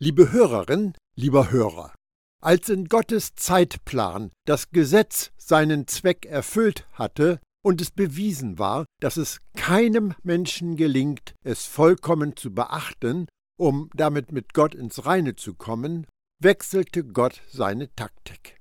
Liebe Hörerin, lieber Hörer, als in Gottes Zeitplan das Gesetz seinen Zweck erfüllt hatte und es bewiesen war, dass es keinem Menschen gelingt, es vollkommen zu beachten, um damit mit Gott ins Reine zu kommen, wechselte Gott seine Taktik.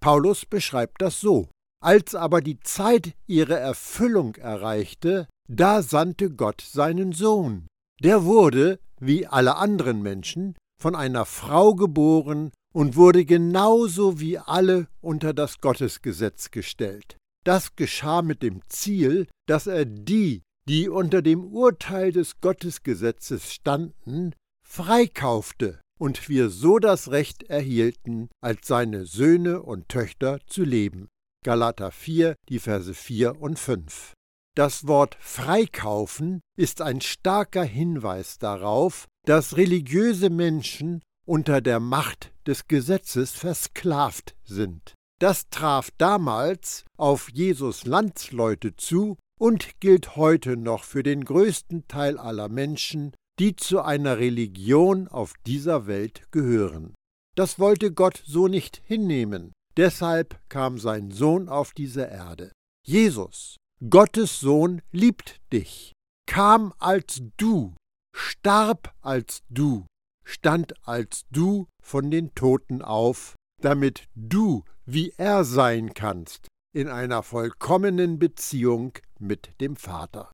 Paulus beschreibt das so. Als aber die Zeit ihre Erfüllung erreichte, da sandte Gott seinen Sohn. Der wurde, wie alle anderen Menschen, von einer Frau geboren und wurde genauso wie alle unter das Gottesgesetz gestellt. Das geschah mit dem Ziel, dass er die, die unter dem Urteil des Gottesgesetzes standen, freikaufte und wir so das Recht erhielten, als seine Söhne und Töchter zu leben. Galater 4, die Verse 4 und 5. Das Wort freikaufen ist ein starker Hinweis darauf, dass religiöse Menschen unter der Macht des Gesetzes versklavt sind. Das traf damals auf Jesus Landsleute zu und gilt heute noch für den größten Teil aller Menschen, die zu einer Religion auf dieser Welt gehören. Das wollte Gott so nicht hinnehmen, deshalb kam sein Sohn auf diese Erde. Jesus, Gottes Sohn, liebt dich, kam als du starb als du, stand als du von den Toten auf, damit du wie er sein kannst, in einer vollkommenen Beziehung mit dem Vater.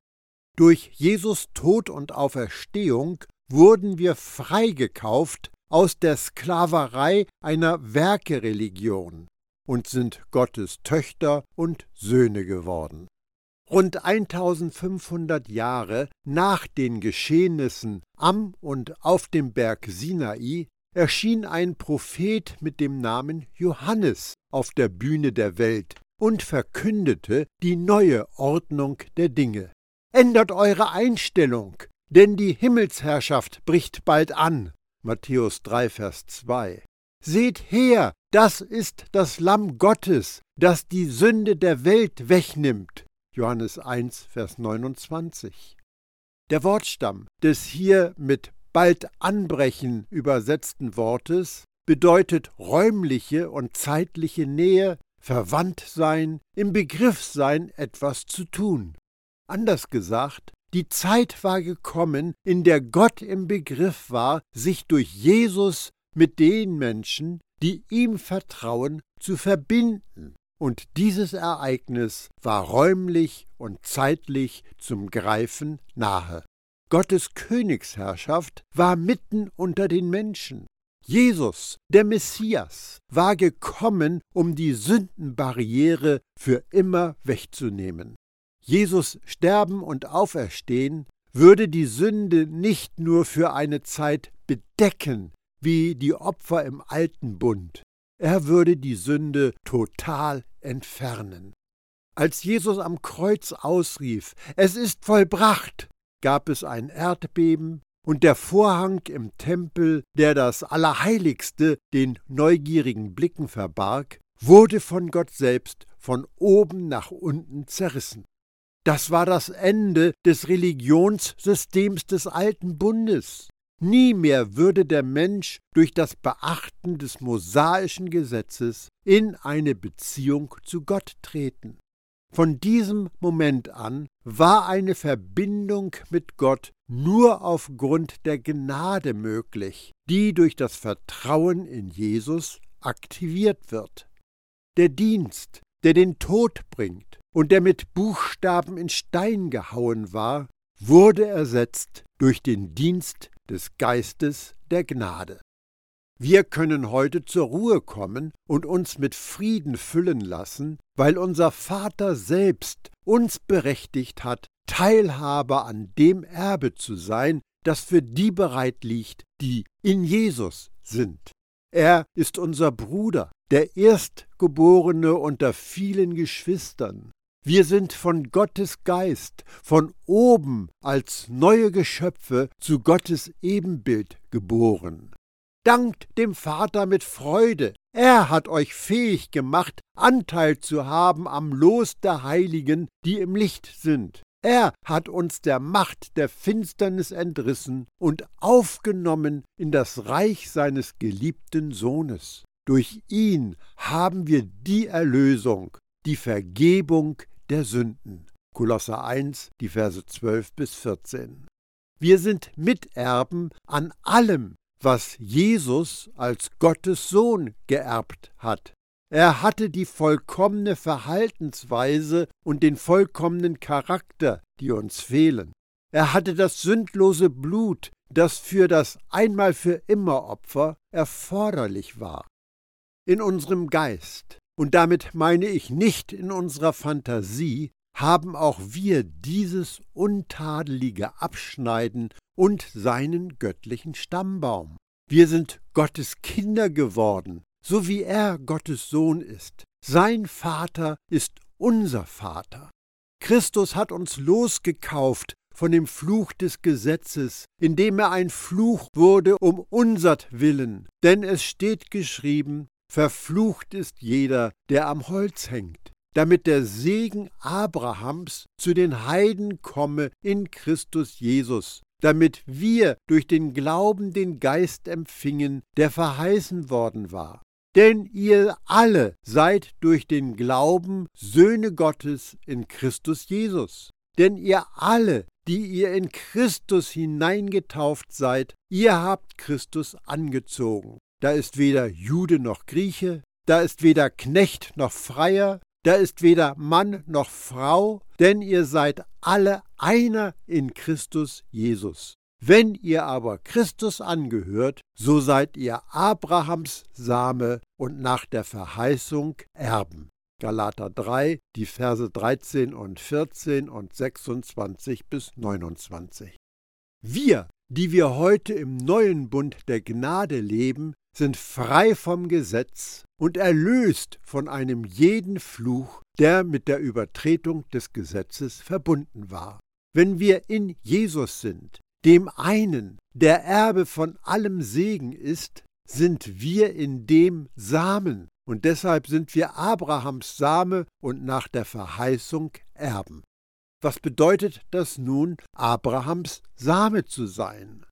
Durch Jesus Tod und Auferstehung wurden wir freigekauft aus der Sklaverei einer Werkereligion und sind Gottes Töchter und Söhne geworden. Rund 1500 Jahre nach den Geschehnissen am und auf dem Berg Sinai erschien ein Prophet mit dem Namen Johannes auf der Bühne der Welt und verkündete die neue Ordnung der Dinge. Ändert eure Einstellung, denn die Himmelsherrschaft bricht bald an. Matthäus 3, Vers 2. Seht her, das ist das Lamm Gottes, das die Sünde der Welt wegnimmt. Johannes 1, Vers 29. Der Wortstamm des hier mit bald anbrechen übersetzten Wortes bedeutet räumliche und zeitliche Nähe, verwandt sein, im Begriff sein, etwas zu tun. Anders gesagt, die Zeit war gekommen, in der Gott im Begriff war, sich durch Jesus mit den Menschen, die ihm vertrauen, zu verbinden und dieses Ereignis war räumlich und zeitlich zum Greifen nahe. Gottes Königsherrschaft war mitten unter den Menschen. Jesus, der Messias, war gekommen, um die Sündenbarriere für immer wegzunehmen. Jesus Sterben und Auferstehen würde die Sünde nicht nur für eine Zeit bedecken, wie die Opfer im alten Bund, er würde die Sünde total entfernen. Als Jesus am Kreuz ausrief, es ist vollbracht, gab es ein Erdbeben, und der Vorhang im Tempel, der das Allerheiligste den neugierigen Blicken verbarg, wurde von Gott selbst von oben nach unten zerrissen. Das war das Ende des Religionssystems des alten Bundes. Nie mehr würde der Mensch durch das Beachten des mosaischen Gesetzes in eine Beziehung zu Gott treten. Von diesem Moment an war eine Verbindung mit Gott nur aufgrund der Gnade möglich, die durch das Vertrauen in Jesus aktiviert wird. Der Dienst, der den Tod bringt und der mit Buchstaben in Stein gehauen war, wurde ersetzt durch den Dienst des Geistes der Gnade. Wir können heute zur Ruhe kommen und uns mit Frieden füllen lassen, weil unser Vater selbst uns berechtigt hat, Teilhaber an dem Erbe zu sein, das für die bereit liegt, die in Jesus sind. Er ist unser Bruder, der Erstgeborene unter vielen Geschwistern, wir sind von Gottes Geist, von oben als neue Geschöpfe zu Gottes Ebenbild geboren. Dankt dem Vater mit Freude, er hat euch fähig gemacht, Anteil zu haben am Los der Heiligen, die im Licht sind. Er hat uns der Macht der Finsternis entrissen und aufgenommen in das Reich seines geliebten Sohnes. Durch ihn haben wir die Erlösung, die Vergebung der Sünden. Kolosser 1, die Verse 12 bis 14. Wir sind Miterben an allem, was Jesus als Gottes Sohn geerbt hat. Er hatte die vollkommene Verhaltensweise und den vollkommenen Charakter, die uns fehlen. Er hatte das sündlose Blut, das für das einmal für immer Opfer erforderlich war. In unserem Geist, und damit meine ich nicht in unserer Fantasie, haben auch wir dieses untadelige Abschneiden und seinen göttlichen Stammbaum. Wir sind Gottes Kinder geworden, so wie er Gottes Sohn ist. Sein Vater ist unser Vater. Christus hat uns losgekauft von dem Fluch des Gesetzes, indem er ein Fluch wurde um unsertwillen. Denn es steht geschrieben, verflucht ist jeder, der am Holz hängt, damit der Segen Abrahams zu den Heiden komme in Christus Jesus, damit wir durch den Glauben den Geist empfingen, der verheißen worden war. Denn ihr alle seid durch den Glauben Söhne Gottes in Christus Jesus. Denn ihr alle, die ihr in Christus hineingetauft seid, ihr habt Christus angezogen. Da ist weder Jude noch Grieche, da ist weder Knecht noch Freier, da ist weder Mann noch Frau, denn ihr seid alle einer in Christus Jesus. Wenn ihr aber Christus angehört, so seid ihr Abrahams Same und nach der Verheißung Erben. Galater 3, die Verse 13 und 14 und 26 bis 29. Wir, die wir heute im neuen Bund der Gnade leben, sind frei vom Gesetz und erlöst von einem jeden Fluch, der mit der Übertretung des Gesetzes verbunden war. Wenn wir in Jesus sind, dem einen, der Erbe von allem Segen ist, sind wir in dem Samen, und deshalb sind wir Abrahams Same und nach der Verheißung Erben. Was bedeutet das nun, Abrahams Same zu sein?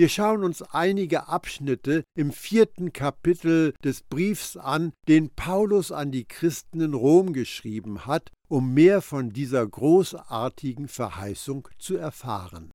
Wir schauen uns einige Abschnitte im vierten Kapitel des Briefs an, den Paulus an die Christen in Rom geschrieben hat, um mehr von dieser großartigen Verheißung zu erfahren.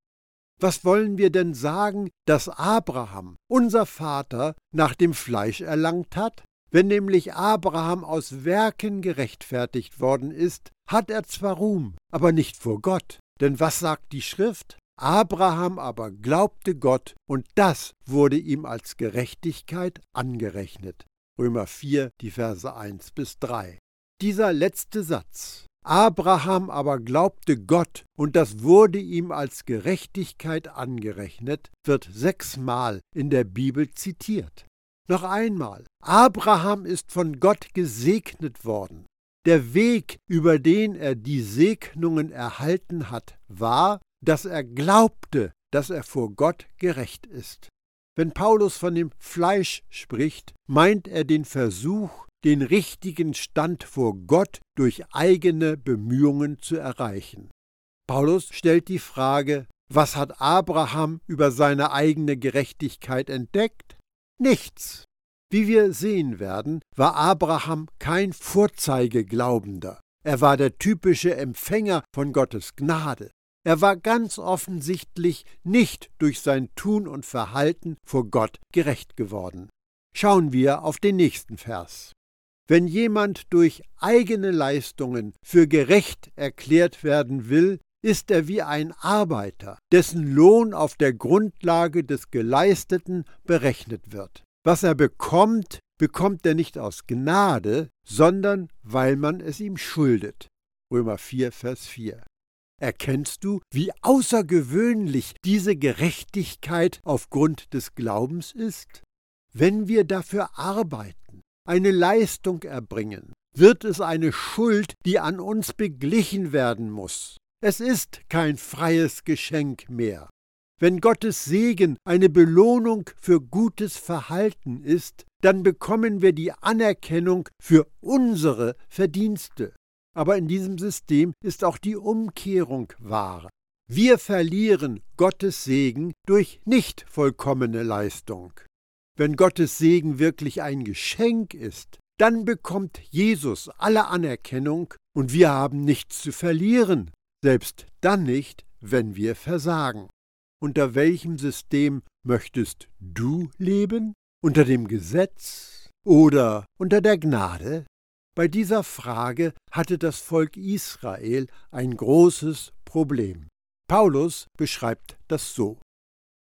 Was wollen wir denn sagen, dass Abraham, unser Vater, nach dem Fleisch erlangt hat? Wenn nämlich Abraham aus Werken gerechtfertigt worden ist, hat er zwar Ruhm, aber nicht vor Gott. Denn was sagt die Schrift? Abraham aber glaubte Gott, und das wurde ihm als Gerechtigkeit angerechnet. Römer 4, die Verse 1 bis 3. Dieser letzte Satz Abraham aber glaubte Gott, und das wurde ihm als Gerechtigkeit angerechnet, wird sechsmal in der Bibel zitiert. Noch einmal, Abraham ist von Gott gesegnet worden. Der Weg, über den er die Segnungen erhalten hat, war, dass er glaubte, dass er vor Gott gerecht ist. Wenn Paulus von dem Fleisch spricht, meint er den Versuch, den richtigen Stand vor Gott durch eigene Bemühungen zu erreichen. Paulus stellt die Frage, was hat Abraham über seine eigene Gerechtigkeit entdeckt? Nichts. Wie wir sehen werden, war Abraham kein Vorzeigeglaubender. Er war der typische Empfänger von Gottes Gnade. Er war ganz offensichtlich nicht durch sein Tun und Verhalten vor Gott gerecht geworden. Schauen wir auf den nächsten Vers. Wenn jemand durch eigene Leistungen für gerecht erklärt werden will, ist er wie ein Arbeiter, dessen Lohn auf der Grundlage des Geleisteten berechnet wird. Was er bekommt, bekommt er nicht aus Gnade, sondern weil man es ihm schuldet. Römer 4, Vers 4. Erkennst du, wie außergewöhnlich diese Gerechtigkeit aufgrund des Glaubens ist? Wenn wir dafür arbeiten, eine Leistung erbringen, wird es eine Schuld, die an uns beglichen werden muss. Es ist kein freies Geschenk mehr. Wenn Gottes Segen eine Belohnung für gutes Verhalten ist, dann bekommen wir die Anerkennung für unsere Verdienste. Aber in diesem System ist auch die Umkehrung wahr. Wir verlieren Gottes Segen durch nicht vollkommene Leistung. Wenn Gottes Segen wirklich ein Geschenk ist, dann bekommt Jesus alle Anerkennung und wir haben nichts zu verlieren, selbst dann nicht, wenn wir versagen. Unter welchem System möchtest du leben? Unter dem Gesetz oder unter der Gnade? Bei dieser Frage hatte das Volk Israel ein großes Problem. Paulus beschreibt das so.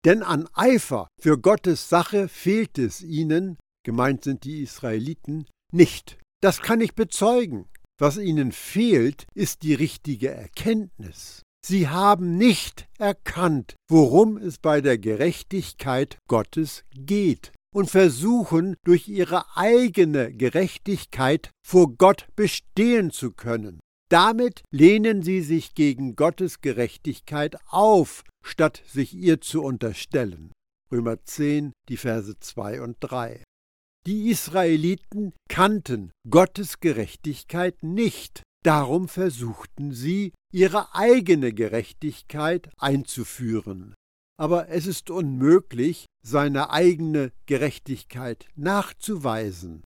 Denn an Eifer für Gottes Sache fehlt es ihnen, gemeint sind die Israeliten, nicht. Das kann ich bezeugen. Was ihnen fehlt, ist die richtige Erkenntnis. Sie haben nicht erkannt, worum es bei der Gerechtigkeit Gottes geht und versuchen durch ihre eigene Gerechtigkeit vor Gott bestehen zu können. Damit lehnen sie sich gegen Gottes Gerechtigkeit auf, statt sich ihr zu unterstellen. Römer 10, die Verse 2 und 3. Die Israeliten kannten Gottes Gerechtigkeit nicht, darum versuchten sie, ihre eigene Gerechtigkeit einzuführen. Aber es ist unmöglich, seine eigene Gerechtigkeit nachzuweisen.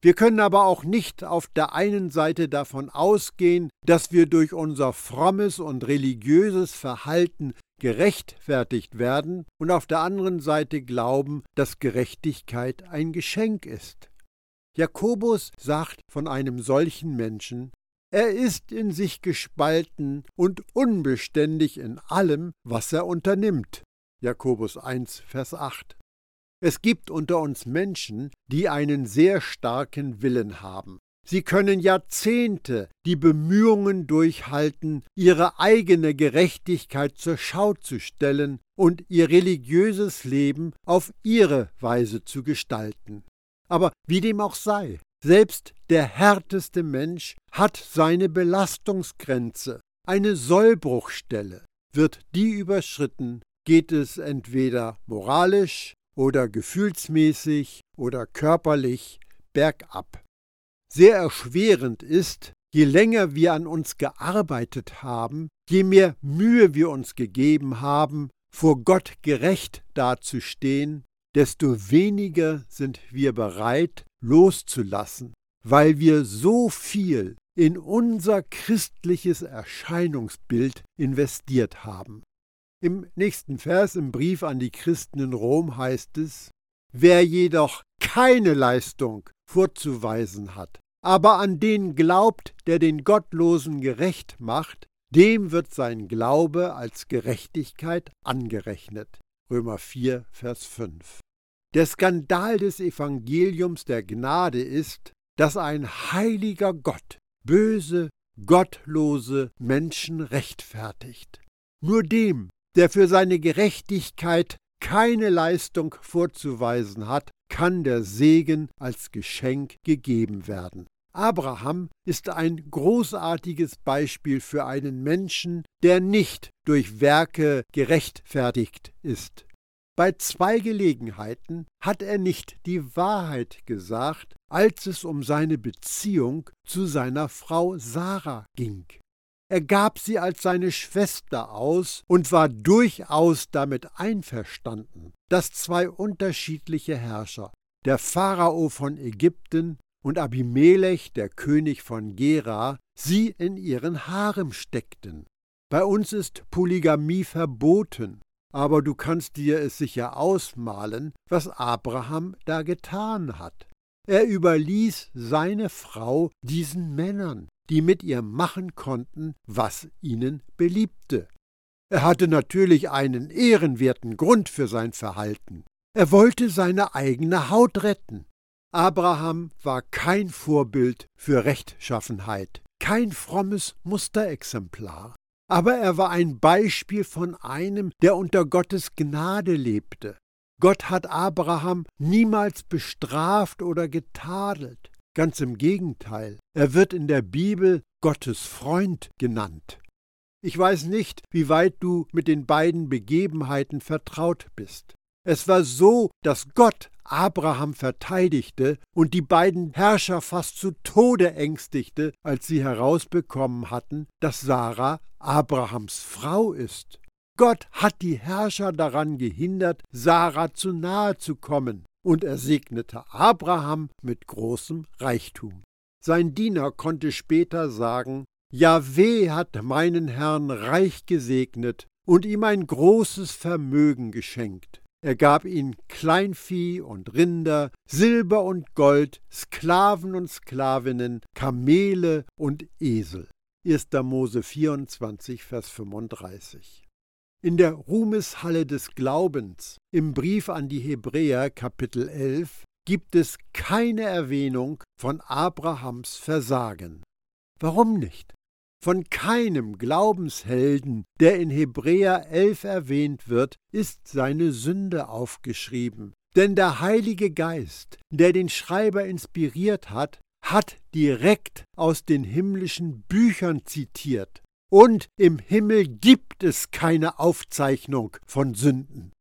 Wir können aber auch nicht auf der einen Seite davon ausgehen, dass wir durch unser frommes und religiöses Verhalten gerechtfertigt werden und auf der anderen Seite glauben, dass Gerechtigkeit ein Geschenk ist. Jakobus sagt von einem solchen Menschen, er ist in sich gespalten und unbeständig in allem, was er unternimmt. Jakobus 1, Vers 8. Es gibt unter uns Menschen, die einen sehr starken Willen haben. Sie können Jahrzehnte die Bemühungen durchhalten, ihre eigene Gerechtigkeit zur Schau zu stellen und ihr religiöses Leben auf ihre Weise zu gestalten. Aber wie dem auch sei, selbst der härteste Mensch hat seine Belastungsgrenze, eine Sollbruchstelle. Wird die überschritten, geht es entweder moralisch oder gefühlsmäßig oder körperlich bergab. Sehr erschwerend ist, je länger wir an uns gearbeitet haben, je mehr Mühe wir uns gegeben haben, vor Gott gerecht dazustehen, desto weniger sind wir bereit loszulassen, weil wir so viel in unser christliches Erscheinungsbild investiert haben. Im nächsten Vers im Brief an die Christen in Rom heißt es, Wer jedoch keine Leistung vorzuweisen hat, aber an den glaubt, der den Gottlosen gerecht macht, dem wird sein Glaube als Gerechtigkeit angerechnet. Römer 4, Vers 5. Der Skandal des Evangeliums der Gnade ist, dass ein heiliger Gott böse, gottlose Menschen rechtfertigt. Nur dem, der für seine Gerechtigkeit keine Leistung vorzuweisen hat, kann der Segen als Geschenk gegeben werden. Abraham ist ein großartiges Beispiel für einen Menschen, der nicht durch Werke gerechtfertigt ist. Bei zwei Gelegenheiten hat er nicht die Wahrheit gesagt, als es um seine Beziehung zu seiner Frau Sarah ging. Er gab sie als seine Schwester aus und war durchaus damit einverstanden, dass zwei unterschiedliche Herrscher, der Pharao von Ägypten und Abimelech, der König von Gera, sie in ihren Harem steckten. Bei uns ist Polygamie verboten, aber du kannst dir es sicher ausmalen, was Abraham da getan hat. Er überließ seine Frau diesen Männern, die mit ihr machen konnten, was ihnen beliebte. Er hatte natürlich einen ehrenwerten Grund für sein Verhalten. Er wollte seine eigene Haut retten. Abraham war kein Vorbild für Rechtschaffenheit, kein frommes Musterexemplar. Aber er war ein Beispiel von einem, der unter Gottes Gnade lebte. Gott hat Abraham niemals bestraft oder getadelt. Ganz im Gegenteil, er wird in der Bibel Gottes Freund genannt. Ich weiß nicht, wie weit du mit den beiden Begebenheiten vertraut bist. Es war so, dass Gott Abraham verteidigte und die beiden Herrscher fast zu Tode ängstigte, als sie herausbekommen hatten, dass Sarah Abrahams Frau ist. Gott hat die Herrscher daran gehindert, Sarah zu nahe zu kommen, und er segnete Abraham mit großem Reichtum. Sein Diener konnte später sagen, Jahweh hat meinen Herrn reich gesegnet und ihm ein großes Vermögen geschenkt. Er gab ihm Kleinvieh und Rinder, Silber und Gold, Sklaven und Sklavinnen, Kamele und Esel. 1. Mose 24, Vers 35. In der Ruhmeshalle des Glaubens, im Brief an die Hebräer Kapitel 11, gibt es keine Erwähnung von Abrahams Versagen. Warum nicht? Von keinem Glaubenshelden, der in Hebräer 11 erwähnt wird, ist seine Sünde aufgeschrieben. Denn der Heilige Geist, der den Schreiber inspiriert hat, hat direkt aus den himmlischen Büchern zitiert. Und im Himmel gibt es keine Aufzeichnung von Sünden.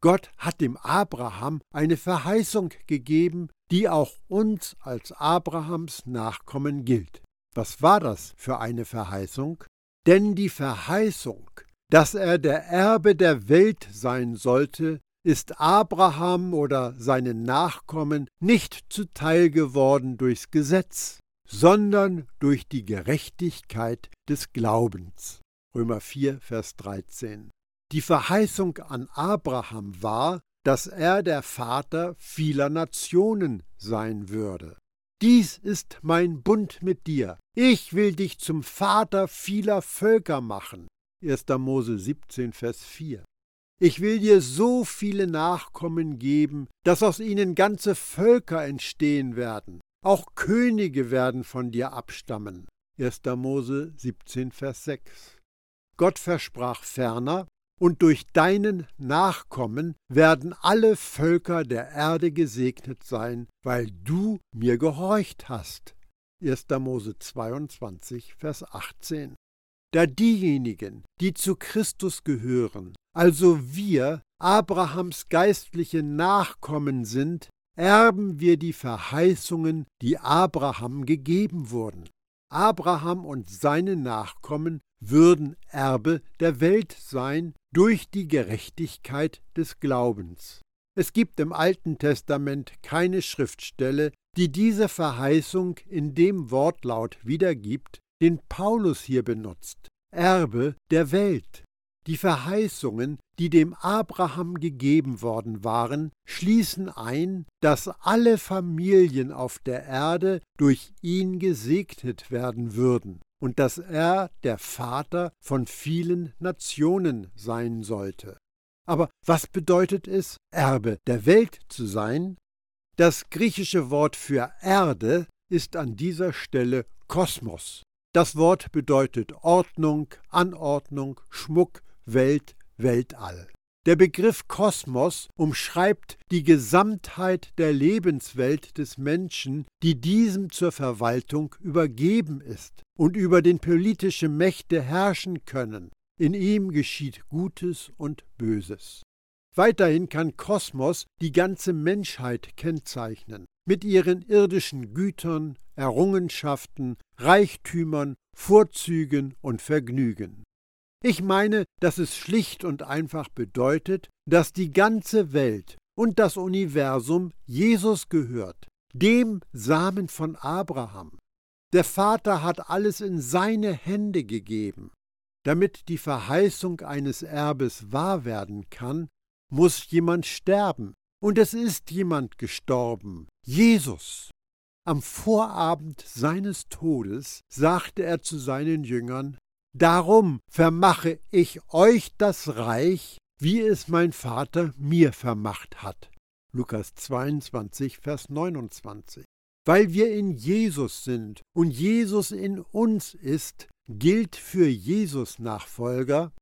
Gott hat dem Abraham eine Verheißung gegeben, die auch uns als Abrahams Nachkommen gilt. Was war das für eine Verheißung? Denn die Verheißung, dass er der Erbe der Welt sein sollte, ist Abraham oder seinen Nachkommen nicht zuteil geworden durchs Gesetz, sondern durch die Gerechtigkeit des Glaubens. Römer 4, Vers 13. Die Verheißung an Abraham war, dass er der Vater vieler Nationen sein würde. Dies ist mein Bund mit dir. Ich will dich zum Vater vieler Völker machen. 1. Mose 17, Vers 4. Ich will dir so viele Nachkommen geben, dass aus ihnen ganze Völker entstehen werden. Auch Könige werden von dir abstammen. 1. Mose 17, Vers 6. Gott versprach ferner, und durch deinen Nachkommen werden alle Völker der Erde gesegnet sein, weil du mir gehorcht hast. 1. Mose 22, Vers 18. Da diejenigen, die zu Christus gehören, also wir, Abrahams geistliche Nachkommen sind, erben wir die Verheißungen, die Abraham gegeben wurden. Abraham und seine Nachkommen würden Erbe der Welt sein durch die Gerechtigkeit des Glaubens. Es gibt im Alten Testament keine Schriftstelle, die diese Verheißung in dem Wortlaut wiedergibt, den Paulus hier benutzt. Erbe der Welt. Die Verheißungen, die dem Abraham gegeben worden waren, schließen ein, dass alle Familien auf der Erde durch ihn gesegnet werden würden und dass er der Vater von vielen Nationen sein sollte. Aber was bedeutet es, Erbe der Welt zu sein? Das griechische Wort für Erde ist an dieser Stelle Kosmos. Das Wort bedeutet Ordnung, Anordnung, Schmuck, Welt, Weltall. Der Begriff Kosmos umschreibt die Gesamtheit der Lebenswelt des Menschen, die diesem zur Verwaltung übergeben ist und über den politische Mächte herrschen können. In ihm geschieht Gutes und Böses. Weiterhin kann Kosmos die ganze Menschheit kennzeichnen, mit ihren irdischen Gütern, Errungenschaften, Reichtümern, Vorzügen und Vergnügen. Ich meine, dass es schlicht und einfach bedeutet, dass die ganze Welt und das Universum Jesus gehört, dem Samen von Abraham. Der Vater hat alles in seine Hände gegeben. Damit die Verheißung eines Erbes wahr werden kann, muss jemand sterben. Und es ist jemand gestorben, Jesus. Am Vorabend seines Todes sagte er zu seinen Jüngern, Darum vermache ich euch das Reich, wie es mein Vater mir vermacht hat. Lukas 22, Vers 29. Weil wir in Jesus sind und Jesus in uns ist, gilt für Jesus Nachfolger,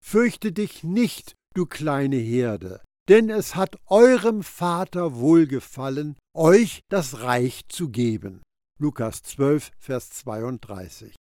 fürchte dich nicht, du kleine Herde, denn es hat eurem Vater wohlgefallen, euch das Reich zu geben. Lukas 12, Vers 32.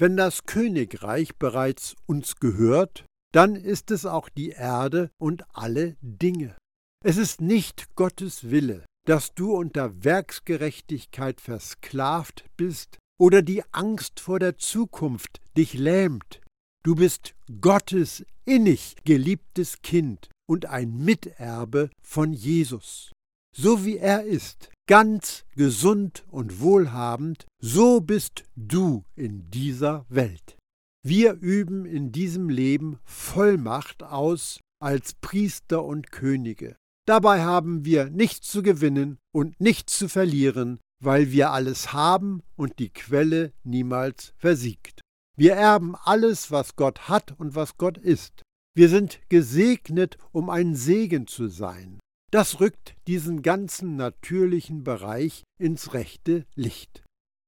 Wenn das Königreich bereits uns gehört, dann ist es auch die Erde und alle Dinge. Es ist nicht Gottes Wille, dass du unter Werksgerechtigkeit versklavt bist oder die Angst vor der Zukunft dich lähmt. Du bist Gottes innig geliebtes Kind und ein Miterbe von Jesus. So wie er ist, ganz gesund und wohlhabend, so bist du in dieser Welt. Wir üben in diesem Leben Vollmacht aus als Priester und Könige. Dabei haben wir nichts zu gewinnen und nichts zu verlieren, weil wir alles haben und die Quelle niemals versiegt. Wir erben alles, was Gott hat und was Gott ist. Wir sind gesegnet, um ein Segen zu sein. Das rückt diesen ganzen natürlichen Bereich ins rechte Licht.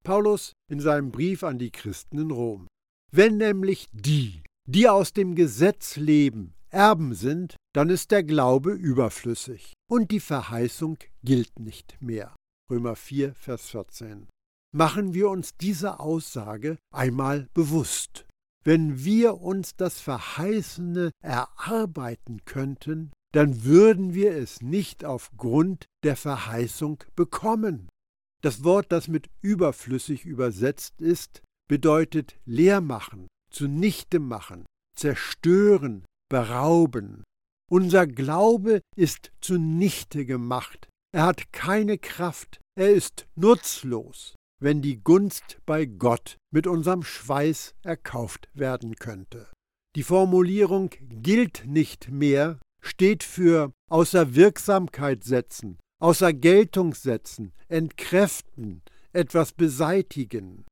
Paulus in seinem Brief an die Christen in Rom. Wenn nämlich die, die aus dem Gesetz leben, Erben sind, dann ist der Glaube überflüssig und die Verheißung gilt nicht mehr. Römer 4, Vers 14. Machen wir uns diese Aussage einmal bewusst. Wenn wir uns das Verheißene erarbeiten könnten, dann würden wir es nicht aufgrund der Verheißung bekommen. Das Wort, das mit überflüssig übersetzt ist, bedeutet leer machen, zunichte machen, zerstören, berauben. Unser Glaube ist zunichte gemacht. Er hat keine Kraft. Er ist nutzlos, wenn die Gunst bei Gott mit unserem Schweiß erkauft werden könnte. Die Formulierung gilt nicht mehr steht für außer Wirksamkeit setzen, außer Geltung setzen, entkräften, etwas beseitigen.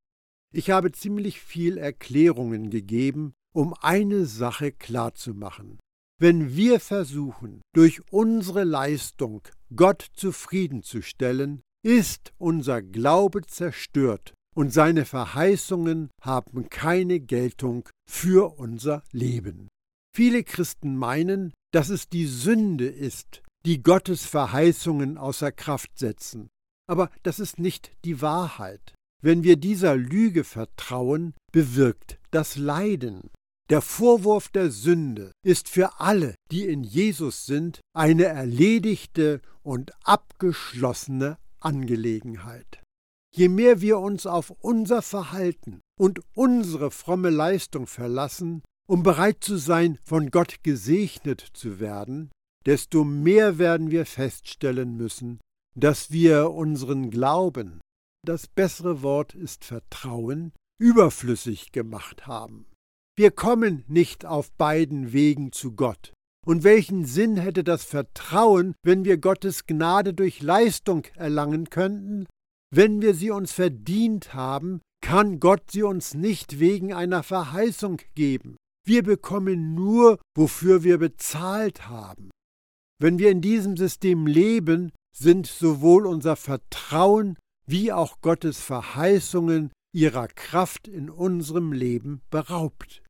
Ich habe ziemlich viel Erklärungen gegeben, um eine Sache klarzumachen. Wenn wir versuchen, durch unsere Leistung Gott zufriedenzustellen, ist unser Glaube zerstört und seine Verheißungen haben keine Geltung für unser Leben. Viele Christen meinen, dass es die Sünde ist, die Gottes Verheißungen außer Kraft setzen. Aber das ist nicht die Wahrheit. Wenn wir dieser Lüge vertrauen, bewirkt das Leiden. Der Vorwurf der Sünde ist für alle, die in Jesus sind, eine erledigte und abgeschlossene Angelegenheit. Je mehr wir uns auf unser Verhalten und unsere fromme Leistung verlassen, um bereit zu sein, von Gott gesegnet zu werden, desto mehr werden wir feststellen müssen, dass wir unseren Glauben, das bessere Wort ist Vertrauen, überflüssig gemacht haben. Wir kommen nicht auf beiden Wegen zu Gott. Und welchen Sinn hätte das Vertrauen, wenn wir Gottes Gnade durch Leistung erlangen könnten? Wenn wir sie uns verdient haben, kann Gott sie uns nicht wegen einer Verheißung geben. Wir bekommen nur, wofür wir bezahlt haben. Wenn wir in diesem System leben, sind sowohl unser Vertrauen wie auch Gottes Verheißungen ihrer Kraft in unserem Leben beraubt.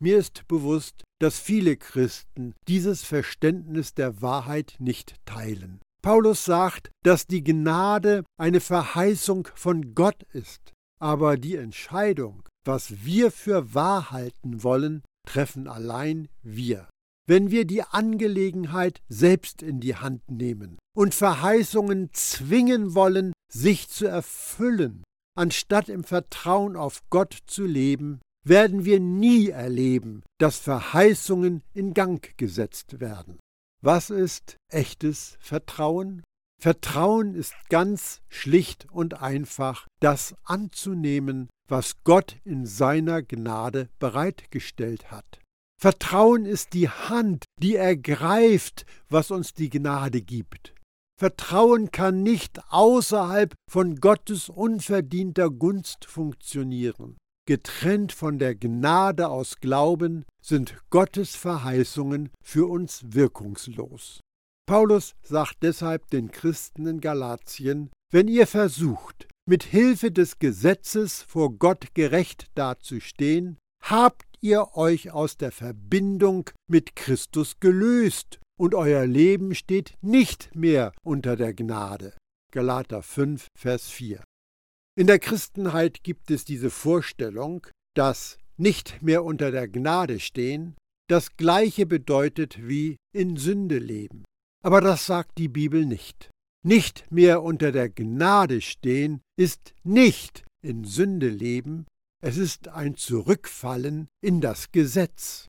Mir ist bewusst, dass viele Christen dieses Verständnis der Wahrheit nicht teilen. Paulus sagt, dass die Gnade eine Verheißung von Gott ist, aber die Entscheidung, was wir für wahr halten wollen, treffen allein wir. Wenn wir die Angelegenheit selbst in die Hand nehmen und Verheißungen zwingen wollen, sich zu erfüllen, anstatt im Vertrauen auf Gott zu leben, werden wir nie erleben, dass Verheißungen in Gang gesetzt werden. Was ist echtes Vertrauen? Vertrauen ist ganz schlicht und einfach das anzunehmen, was Gott in seiner Gnade bereitgestellt hat. Vertrauen ist die Hand, die ergreift, was uns die Gnade gibt. Vertrauen kann nicht außerhalb von Gottes unverdienter Gunst funktionieren. Getrennt von der Gnade aus Glauben sind Gottes Verheißungen für uns wirkungslos. Paulus sagt deshalb den Christen in Galatien, wenn ihr versucht, mit Hilfe des Gesetzes vor Gott gerecht dazustehen, habt ihr euch aus der Verbindung mit Christus gelöst und euer Leben steht nicht mehr unter der Gnade. Galater 5, Vers 4. In der Christenheit gibt es diese Vorstellung, dass nicht mehr unter der Gnade stehen das gleiche bedeutet wie in Sünde leben. Aber das sagt die Bibel nicht. Nicht mehr unter der Gnade stehen ist nicht in Sünde leben, es ist ein Zurückfallen in das Gesetz.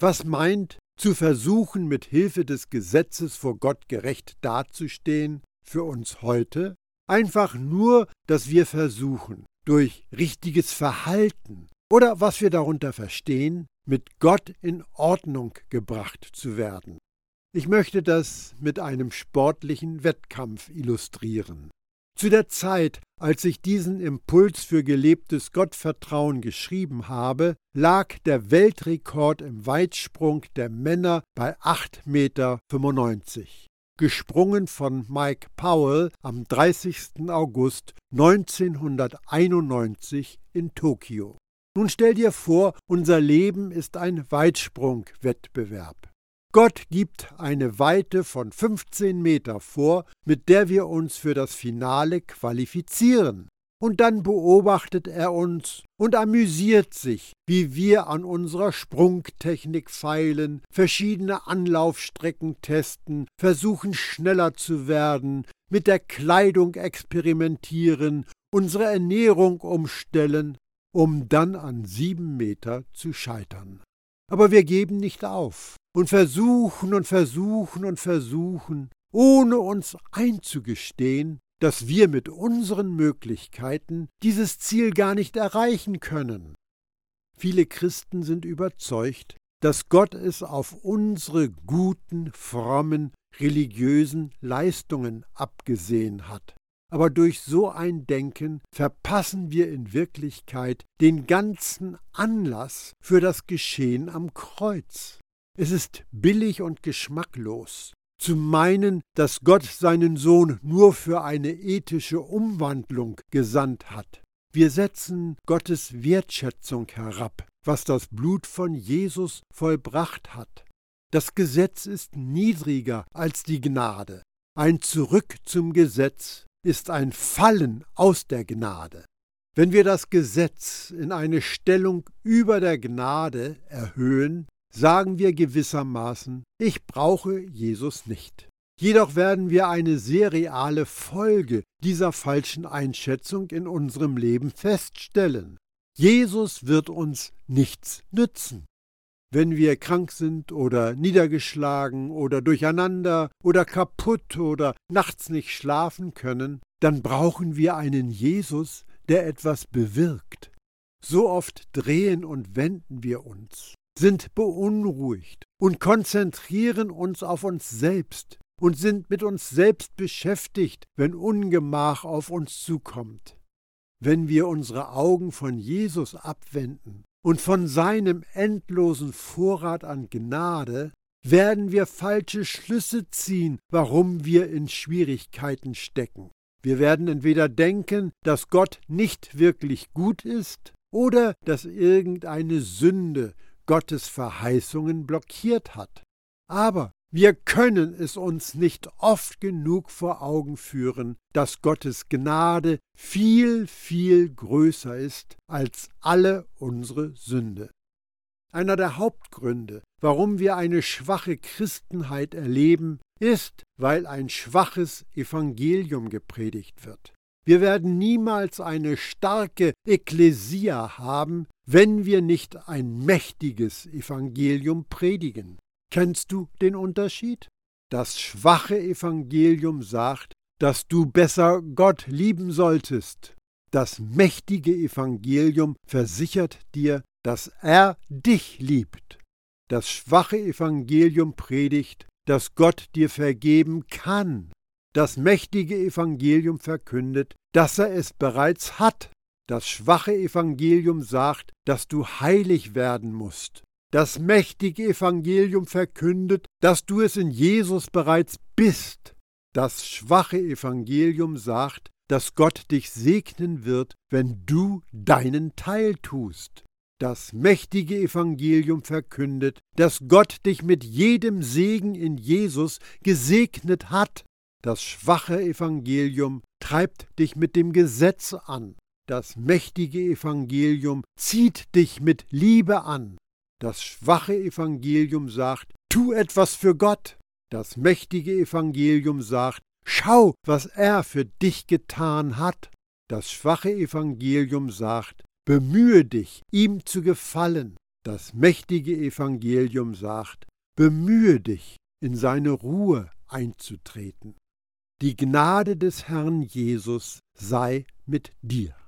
Was meint, zu versuchen, mit Hilfe des Gesetzes vor Gott gerecht dazustehen, für uns heute? Einfach nur, dass wir versuchen, durch richtiges Verhalten oder was wir darunter verstehen, mit Gott in Ordnung gebracht zu werden. Ich möchte das mit einem sportlichen Wettkampf illustrieren. Zu der Zeit, als ich diesen Impuls für gelebtes Gottvertrauen geschrieben habe, lag der Weltrekord im Weitsprung der Männer bei 8,95 Meter, gesprungen von Mike Powell am 30. August 1991 in Tokio. Nun stell dir vor, unser Leben ist ein Weitsprungwettbewerb. Gott gibt eine Weite von 15 Meter vor, mit der wir uns für das Finale qualifizieren. Und dann beobachtet er uns und amüsiert sich, wie wir an unserer Sprungtechnik feilen, verschiedene Anlaufstrecken testen, versuchen schneller zu werden, mit der Kleidung experimentieren, unsere Ernährung umstellen, um dann an sieben Meter zu scheitern. Aber wir geben nicht auf und versuchen und versuchen und versuchen, ohne uns einzugestehen, dass wir mit unseren Möglichkeiten dieses Ziel gar nicht erreichen können. Viele Christen sind überzeugt, dass Gott es auf unsere guten, frommen, religiösen Leistungen abgesehen hat. Aber durch so ein Denken verpassen wir in Wirklichkeit den ganzen Anlass für das Geschehen am Kreuz. Es ist billig und geschmacklos, zu meinen, dass Gott seinen Sohn nur für eine ethische Umwandlung gesandt hat. Wir setzen Gottes Wertschätzung herab, was das Blut von Jesus vollbracht hat. Das Gesetz ist niedriger als die Gnade. Ein Zurück zum Gesetz ist ein Fallen aus der Gnade. Wenn wir das Gesetz in eine Stellung über der Gnade erhöhen, sagen wir gewissermaßen, ich brauche Jesus nicht. Jedoch werden wir eine sehr reale Folge dieser falschen Einschätzung in unserem Leben feststellen. Jesus wird uns nichts nützen. Wenn wir krank sind oder niedergeschlagen oder durcheinander oder kaputt oder nachts nicht schlafen können, dann brauchen wir einen Jesus, der etwas bewirkt. So oft drehen und wenden wir uns, sind beunruhigt und konzentrieren uns auf uns selbst und sind mit uns selbst beschäftigt, wenn Ungemach auf uns zukommt. Wenn wir unsere Augen von Jesus abwenden und von seinem endlosen Vorrat an Gnade werden wir falsche Schlüsse ziehen, warum wir in Schwierigkeiten stecken. Wir werden entweder denken, dass Gott nicht wirklich gut ist oder dass irgendeine Sünde Gottes Verheißungen blockiert hat. Aber wir können es uns nicht oft genug vor Augen führen, dass Gottes Gnade viel, viel größer ist als alle unsere Sünde. Einer der Hauptgründe, warum wir eine schwache Christenheit erleben, ist, weil ein schwaches Evangelium gepredigt wird. Wir werden niemals eine starke Ekklesia haben, wenn wir nicht ein mächtiges Evangelium predigen. Kennst du den Unterschied? Das schwache Evangelium sagt, dass du besser Gott lieben solltest. Das mächtige Evangelium versichert dir, dass er dich liebt. Das schwache Evangelium predigt, dass Gott dir vergeben kann. Das mächtige Evangelium verkündet, dass er es bereits hat. Das schwache Evangelium sagt, dass du heilig werden musst. Das mächtige Evangelium verkündet, dass du es in Jesus bereits bist. Das schwache Evangelium sagt, dass Gott dich segnen wird, wenn du deinen Teil tust. Das mächtige Evangelium verkündet, dass Gott dich mit jedem Segen in Jesus gesegnet hat. Das schwache Evangelium treibt dich mit dem Gesetz an. Das mächtige Evangelium zieht dich mit Liebe an. Das schwache Evangelium sagt, tu etwas für Gott. Das mächtige Evangelium sagt, schau, was er für dich getan hat. Das schwache Evangelium sagt, bemühe dich, ihm zu gefallen. Das mächtige Evangelium sagt, bemühe dich, in seine Ruhe einzutreten. Die Gnade des Herrn Jesus sei mit dir.